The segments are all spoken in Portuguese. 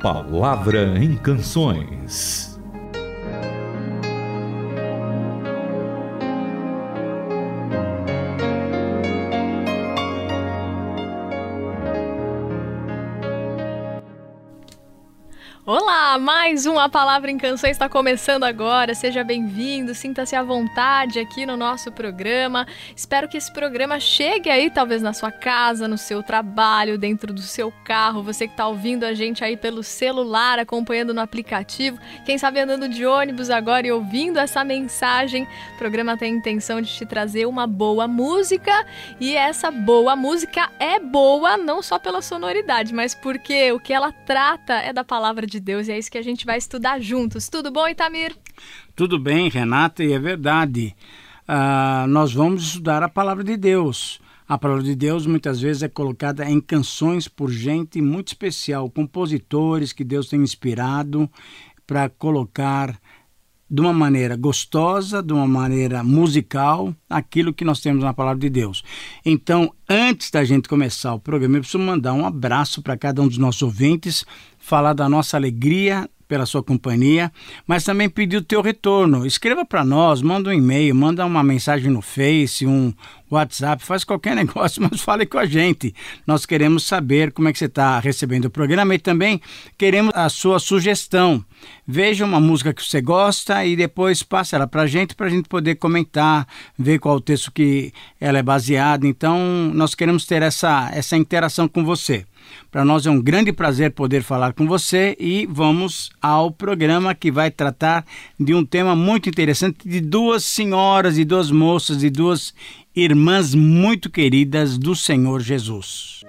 Palavra em Canções. Mais uma Palavra em Canções está começando agora. Seja bem-vindo, sinta-se à vontade aqui no nosso programa. Espero que esse programa chegue aí, talvez na sua casa, no seu trabalho, dentro do seu carro. Você que está ouvindo a gente aí pelo celular, acompanhando no aplicativo, quem sabe andando de ônibus agora e ouvindo essa mensagem. O programa tem a intenção de te trazer uma boa música e essa boa música é boa não só pela sonoridade, mas porque o que ela trata é da palavra de Deus e é isso que a gente vai estudar juntos. Tudo bom, Itamir? Tudo bem, Renata, e é verdade. Uh, nós vamos estudar a palavra de Deus. A palavra de Deus muitas vezes é colocada em canções por gente muito especial, compositores que Deus tem inspirado para colocar de uma maneira gostosa, de uma maneira musical, aquilo que nós temos na palavra de Deus. Então, antes da gente começar o programa, eu preciso mandar um abraço para cada um dos nossos ouvintes, falar da nossa alegria pela sua companhia, mas também pedir o teu retorno. Escreva para nós, manda um e-mail, manda uma mensagem no Face, um WhatsApp, faz qualquer negócio, mas fale com a gente. Nós queremos saber como é que você está recebendo o programa e também queremos a sua sugestão. Veja uma música que você gosta e depois passe ela para a gente, para a gente poder comentar, ver qual o texto que ela é baseada. Então, nós queremos ter essa, essa interação com você. Para nós é um grande prazer poder falar com você e vamos ao programa que vai tratar de um tema muito interessante de duas senhoras e duas moças e duas irmãs muito queridas do Senhor Jesus.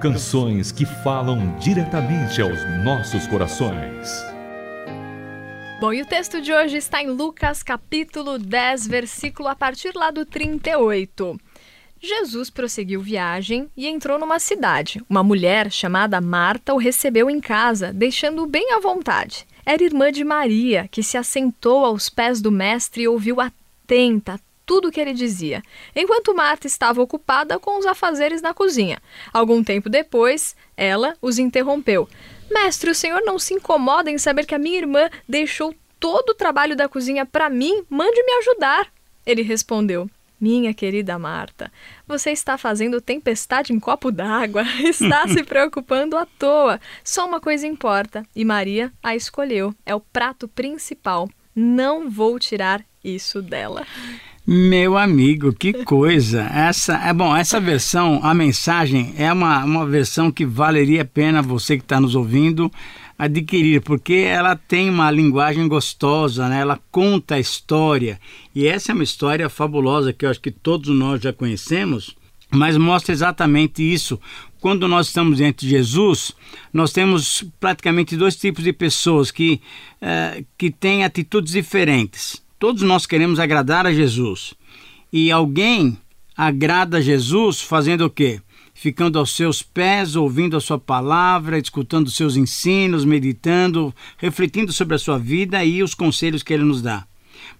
Canções que falam diretamente aos nossos corações. Bom, e o texto de hoje está em Lucas capítulo 10, versículo a partir lá do 38. Jesus prosseguiu viagem e entrou numa cidade. Uma mulher chamada Marta o recebeu em casa, deixando-o bem à vontade. Era irmã de Maria, que se assentou aos pés do mestre e ouviu atenta tudo o que ele dizia, enquanto Marta estava ocupada com os afazeres na cozinha. Algum tempo depois, ela os interrompeu. Mestre, o senhor não se incomoda em saber que a minha irmã deixou todo o trabalho da cozinha para mim? Mande me ajudar. Ele respondeu: Minha querida Marta, você está fazendo tempestade em copo d'água, está se preocupando à toa. Só uma coisa importa, e Maria a escolheu: é o prato principal. Não vou tirar isso dela. Meu amigo, que coisa! Essa é bom. Essa versão, a mensagem é uma, uma versão que valeria a pena você que está nos ouvindo adquirir, porque ela tem uma linguagem gostosa, né? Ela conta a história e essa é uma história fabulosa que eu acho que todos nós já conhecemos, mas mostra exatamente isso. Quando nós estamos diante de Jesus, nós temos praticamente dois tipos de pessoas que, uh, que têm atitudes diferentes Todos nós queremos agradar a Jesus. E alguém agrada a Jesus fazendo o quê? Ficando aos seus pés, ouvindo a sua palavra, escutando seus ensinos, meditando, refletindo sobre a sua vida e os conselhos que ele nos dá.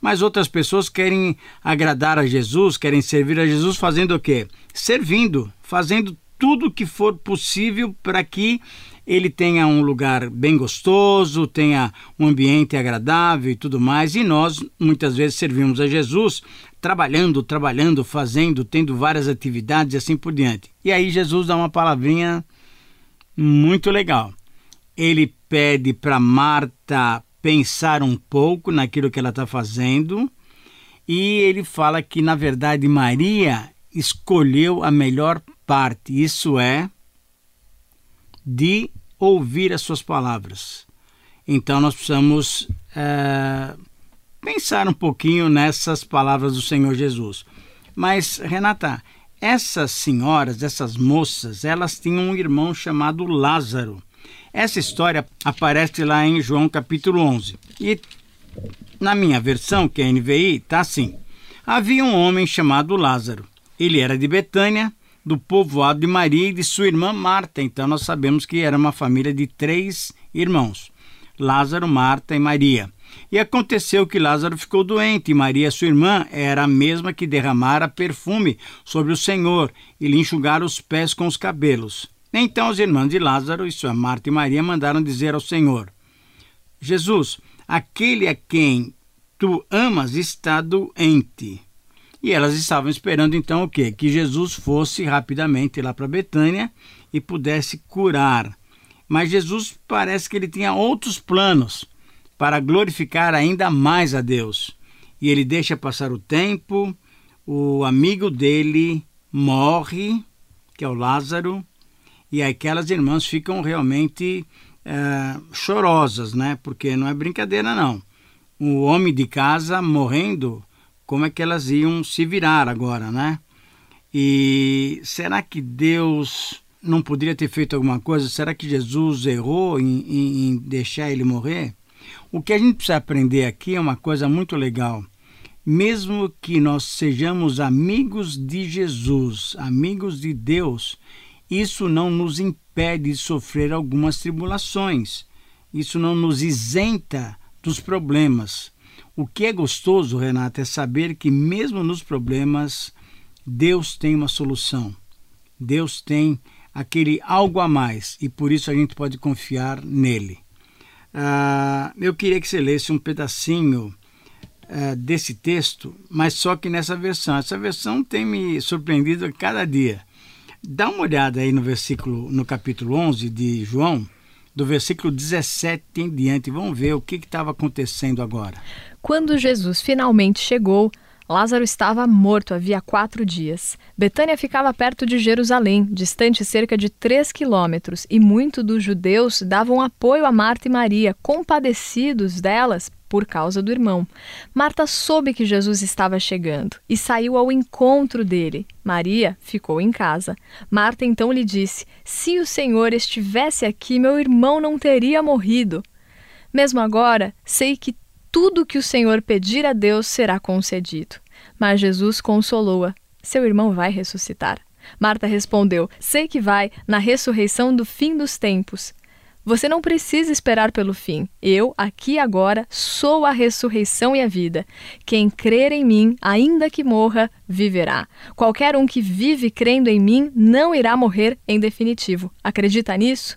Mas outras pessoas querem agradar a Jesus, querem servir a Jesus fazendo o quê? Servindo, fazendo tudo o que for possível para que ele tenha um lugar bem gostoso, tenha um ambiente agradável e tudo mais. E nós muitas vezes servimos a Jesus trabalhando, trabalhando, fazendo, tendo várias atividades e assim por diante. E aí Jesus dá uma palavrinha muito legal. Ele pede para Marta pensar um pouco naquilo que ela está fazendo e ele fala que na verdade Maria escolheu a melhor parte, isso é de ouvir as suas palavras. Então nós precisamos é, pensar um pouquinho nessas palavras do Senhor Jesus. Mas, Renata, essas senhoras, essas moças, elas tinham um irmão chamado Lázaro. Essa história aparece lá em João capítulo 11. E na minha versão, que é a NVI, está assim: Havia um homem chamado Lázaro. Ele era de Betânia, do povoado de Maria e de sua irmã Marta. Então nós sabemos que era uma família de três irmãos: Lázaro, Marta e Maria. E aconteceu que Lázaro ficou doente, e Maria, sua irmã, era a mesma que derramara perfume sobre o Senhor e lhe enxugara os pés com os cabelos. Então os irmãos de Lázaro, isso é Marta e Maria, mandaram dizer ao Senhor: Jesus, aquele a quem tu amas está doente. E elas estavam esperando então o quê? Que Jesus fosse rapidamente lá para Betânia e pudesse curar. Mas Jesus parece que ele tinha outros planos para glorificar ainda mais a Deus. E ele deixa passar o tempo, o amigo dele morre, que é o Lázaro, e aquelas irmãs ficam realmente é, chorosas, né? Porque não é brincadeira, não. O homem de casa morrendo, como é que elas iam se virar agora, né? E será que Deus não poderia ter feito alguma coisa? Será que Jesus errou em, em, em deixar ele morrer? O que a gente precisa aprender aqui é uma coisa muito legal. Mesmo que nós sejamos amigos de Jesus, amigos de Deus, isso não nos impede de sofrer algumas tribulações. Isso não nos isenta dos problemas. O que é gostoso, Renata, é saber que mesmo nos problemas, Deus tem uma solução. Deus tem aquele algo a mais e por isso a gente pode confiar nele. Ah, eu queria que você lesse um pedacinho ah, desse texto, mas só que nessa versão. Essa versão tem me surpreendido a cada dia. Dá uma olhada aí no versículo, no capítulo 11 de João, do versículo 17 em diante. Vamos ver o que estava acontecendo agora. Quando Jesus finalmente chegou, Lázaro estava morto havia quatro dias. Betânia ficava perto de Jerusalém, distante cerca de três quilômetros, e muitos dos judeus davam apoio a Marta e Maria, compadecidos delas por causa do irmão. Marta soube que Jesus estava chegando e saiu ao encontro dele. Maria ficou em casa. Marta então lhe disse: Se o Senhor estivesse aqui, meu irmão não teria morrido. Mesmo agora, sei que tudo que o Senhor pedir a Deus será concedido. Mas Jesus consolou-a: Seu irmão vai ressuscitar. Marta respondeu: Sei que vai, na ressurreição do fim dos tempos. Você não precisa esperar pelo fim. Eu, aqui agora, sou a ressurreição e a vida. Quem crer em mim, ainda que morra, viverá. Qualquer um que vive crendo em mim não irá morrer em definitivo. Acredita nisso?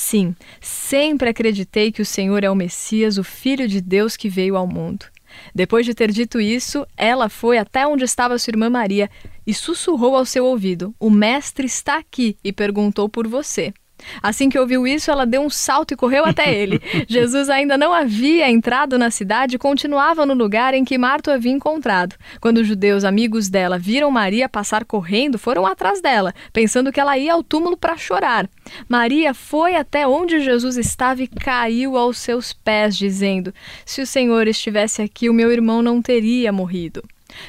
Sim, sempre acreditei que o Senhor é o Messias, o Filho de Deus que veio ao mundo. Depois de ter dito isso, ela foi até onde estava sua irmã Maria e sussurrou ao seu ouvido: O Mestre está aqui e perguntou por você. Assim que ouviu isso, ela deu um salto e correu até ele. Jesus ainda não havia entrado na cidade e continuava no lugar em que Marta o havia encontrado. Quando os judeus amigos dela viram Maria passar correndo, foram atrás dela, pensando que ela ia ao túmulo para chorar. Maria foi até onde Jesus estava e caiu aos seus pés, dizendo: Se o Senhor estivesse aqui, o meu irmão não teria morrido.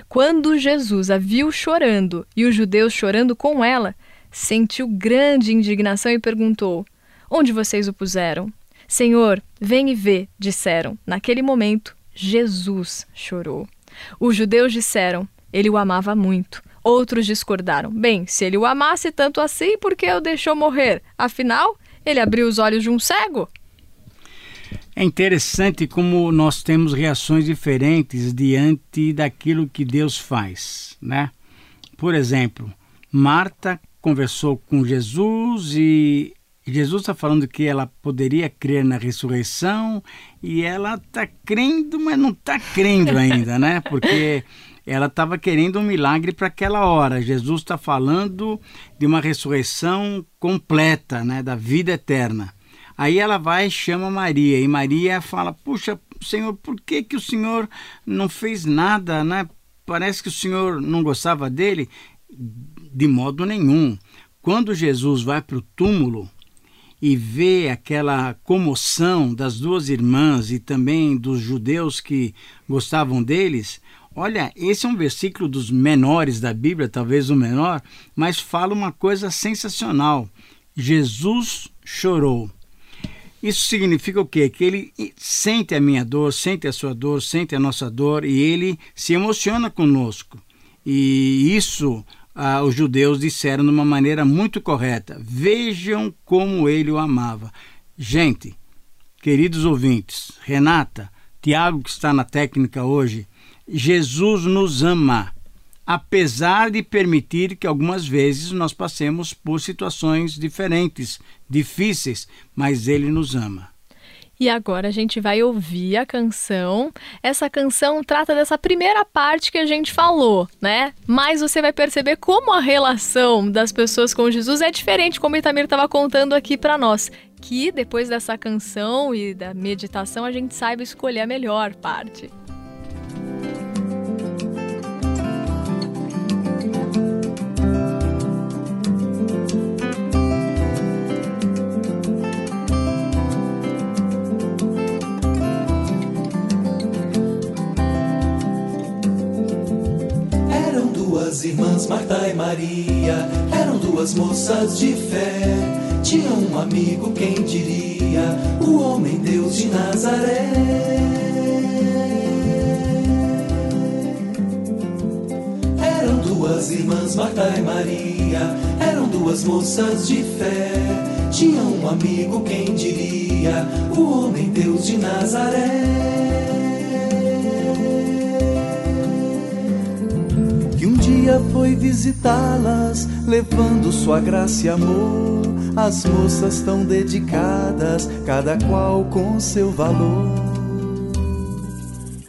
Quando Jesus a viu chorando e os judeus chorando com ela, sentiu grande indignação e perguntou: Onde vocês o puseram? Senhor, vem e vê, disseram. Naquele momento, Jesus chorou. Os judeus disseram: Ele o amava muito. Outros discordaram: Bem, se ele o amasse tanto assim, por que o deixou morrer? Afinal, ele abriu os olhos de um cego? É interessante como nós temos reações diferentes diante daquilo que Deus faz, né? Por exemplo, Marta conversou com Jesus e Jesus está falando que ela poderia crer na ressurreição e ela está crendo, mas não está crendo ainda, né? Porque ela estava querendo um milagre para aquela hora. Jesus está falando de uma ressurreição completa, né? Da vida eterna. Aí ela vai e chama Maria e Maria fala: Puxa, Senhor, por que que o Senhor não fez nada, né? Parece que o Senhor não gostava dele. De modo nenhum. Quando Jesus vai para o túmulo e vê aquela comoção das duas irmãs e também dos judeus que gostavam deles, olha, esse é um versículo dos menores da Bíblia, talvez o menor, mas fala uma coisa sensacional. Jesus chorou. Isso significa o quê? Que ele sente a minha dor, sente a sua dor, sente a nossa dor e ele se emociona conosco. E isso ah, os judeus disseram de uma maneira muito correta: vejam como ele o amava. Gente, queridos ouvintes, Renata, Tiago, que está na técnica hoje, Jesus nos ama, apesar de permitir que algumas vezes nós passemos por situações diferentes, difíceis, mas Ele nos ama. E agora a gente vai ouvir a canção. Essa canção trata dessa primeira parte que a gente falou, né? Mas você vai perceber como a relação das pessoas com Jesus é diferente, como o Itamir estava contando aqui para nós. Que depois dessa canção e da meditação a gente saiba escolher a melhor parte. Duas irmãs, Marta e Maria, eram duas moças de fé. Tinham um amigo, quem diria, o homem Deus de Nazaré. Eram duas irmãs, Marta e Maria, eram duas moças de fé. Tinham um amigo, quem diria, o homem Deus de Nazaré. Dia foi visitá-las, levando sua graça e amor. As moças tão dedicadas, cada qual com seu valor.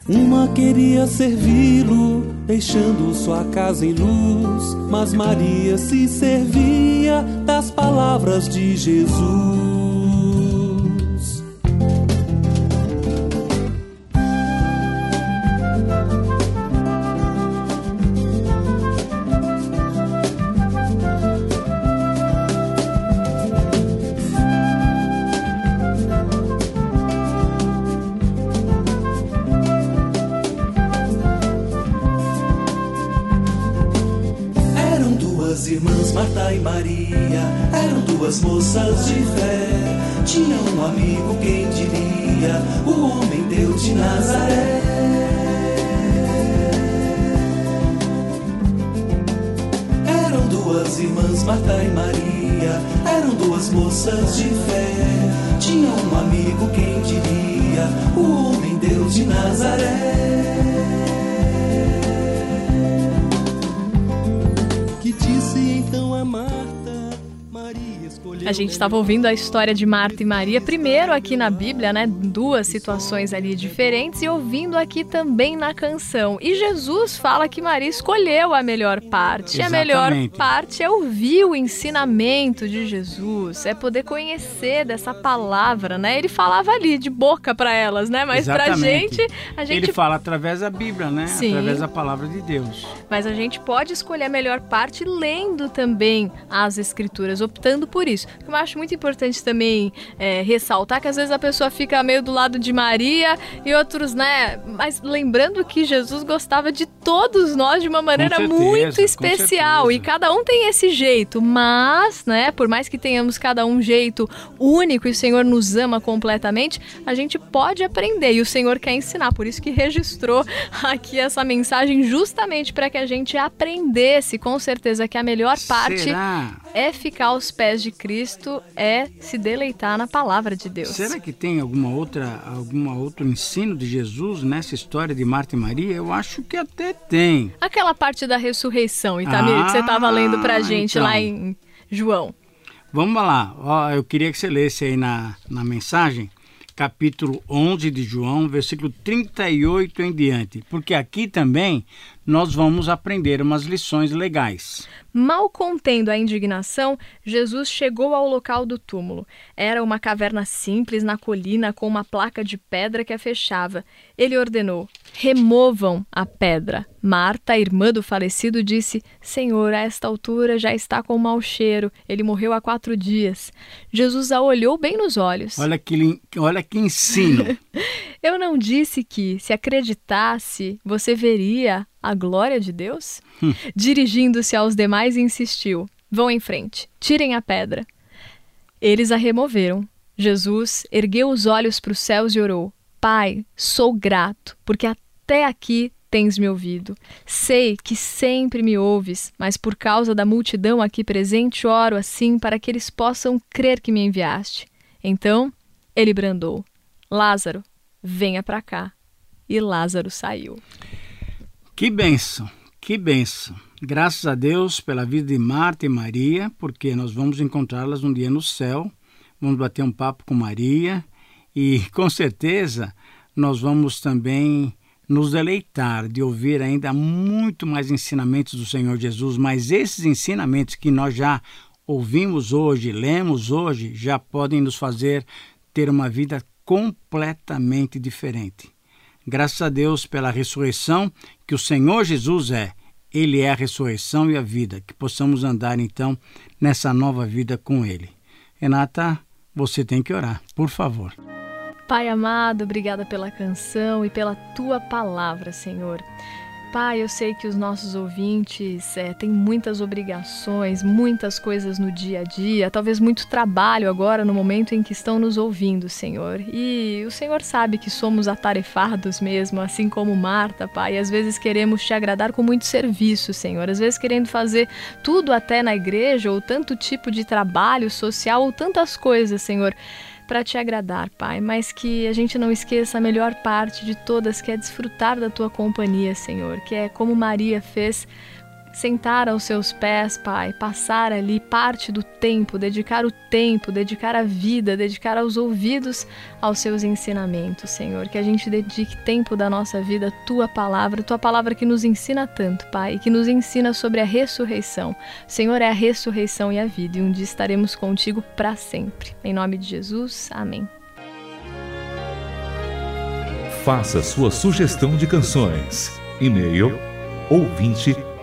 Uma queria servi-lo, deixando sua casa em luz, mas Maria se servia das palavras de Jesus. Marta e Maria eram duas moças de fé. Tinha um amigo, quem diria, o homem Deus de Nazaré. Eram duas irmãs, Marta e Maria, eram duas moças de fé. Tinha um amigo, quem diria, o homem Deus de Nazaré. amar a gente estava ouvindo a história de Marta e Maria, primeiro aqui na Bíblia, né? Duas situações ali diferentes, e ouvindo aqui também na canção. E Jesus fala que Maria escolheu a melhor parte. E a melhor parte é ouvir o ensinamento de Jesus, é poder conhecer dessa palavra, né? Ele falava ali de boca para elas, né? Mas Exatamente. pra gente, a gente. Ele fala através da Bíblia, né? Sim. Através da palavra de Deus. Mas a gente pode escolher a melhor parte lendo também as Escrituras, optando por isso eu acho muito importante também é, ressaltar que às vezes a pessoa fica meio do lado de Maria e outros, né? Mas lembrando que Jesus gostava de todos nós de uma maneira certeza, muito especial e cada um tem esse jeito, mas, né? Por mais que tenhamos cada um jeito único e o Senhor nos ama completamente, a gente pode aprender e o Senhor quer ensinar. Por isso que registrou aqui essa mensagem justamente para que a gente aprendesse com certeza que a melhor parte Será? É ficar aos pés de Cristo é se deleitar na palavra de Deus. Será que tem alguma outra, alguma outro ensino de Jesus nessa história de Marta e Maria? Eu acho que até tem. Aquela parte da ressurreição, Itamir, ah, que você estava lendo pra gente então. lá em João. Vamos lá. Ó, eu queria que você lesse aí na, na mensagem capítulo 11 de João, versículo 38 em diante, porque aqui também nós vamos aprender umas lições legais. Mal contendo a indignação, Jesus chegou ao local do túmulo. Era uma caverna simples na colina com uma placa de pedra que a fechava. Ele ordenou: removam a pedra. Marta, irmã do falecido, disse: Senhor, a esta altura já está com mau cheiro. Ele morreu há quatro dias. Jesus a olhou bem nos olhos. Olha que, olha que ensino. Eu não disse que, se acreditasse, você veria a glória de Deus? Hum. Dirigindo-se aos demais, insistiu: Vão em frente, tirem a pedra. Eles a removeram. Jesus ergueu os olhos para os céus e orou: Pai, sou grato, porque até aqui tens me ouvido. Sei que sempre me ouves, mas por causa da multidão aqui presente, oro assim para que eles possam crer que me enviaste. Então ele brandou: Lázaro, venha para cá. e Lázaro saiu. Que benção, que benção. Graças a Deus pela vida de Marta e Maria, porque nós vamos encontrá-las um dia no céu, vamos bater um papo com Maria e com certeza nós vamos também nos deleitar de ouvir ainda muito mais ensinamentos do Senhor Jesus, mas esses ensinamentos que nós já ouvimos hoje, lemos hoje, já podem nos fazer ter uma vida completamente diferente. Graças a Deus pela ressurreição que o Senhor Jesus é. Ele é a ressurreição e a vida, que possamos andar então nessa nova vida com Ele. Renata, você tem que orar, por favor. Pai amado, obrigada pela canção e pela tua palavra, Senhor. Pai, eu sei que os nossos ouvintes é, têm muitas obrigações, muitas coisas no dia a dia, talvez muito trabalho agora no momento em que estão nos ouvindo, Senhor. E o Senhor sabe que somos atarefados mesmo, assim como Marta, Pai. Às vezes queremos te agradar com muito serviço, Senhor. Às vezes querendo fazer tudo até na igreja, ou tanto tipo de trabalho social, ou tantas coisas, Senhor para te agradar, Pai, mas que a gente não esqueça a melhor parte de todas, que é desfrutar da tua companhia, Senhor, que é como Maria fez sentar aos seus pés, Pai, passar ali parte do tempo, dedicar o tempo, dedicar a vida, dedicar aos ouvidos aos seus ensinamentos, Senhor. Que a gente dedique tempo da nossa vida à tua palavra, tua palavra que nos ensina tanto, Pai, que nos ensina sobre a ressurreição. Senhor é a ressurreição e a vida, e um dia estaremos contigo para sempre. Em nome de Jesus, amém. Faça sua sugestão de canções. E-mail ouvinte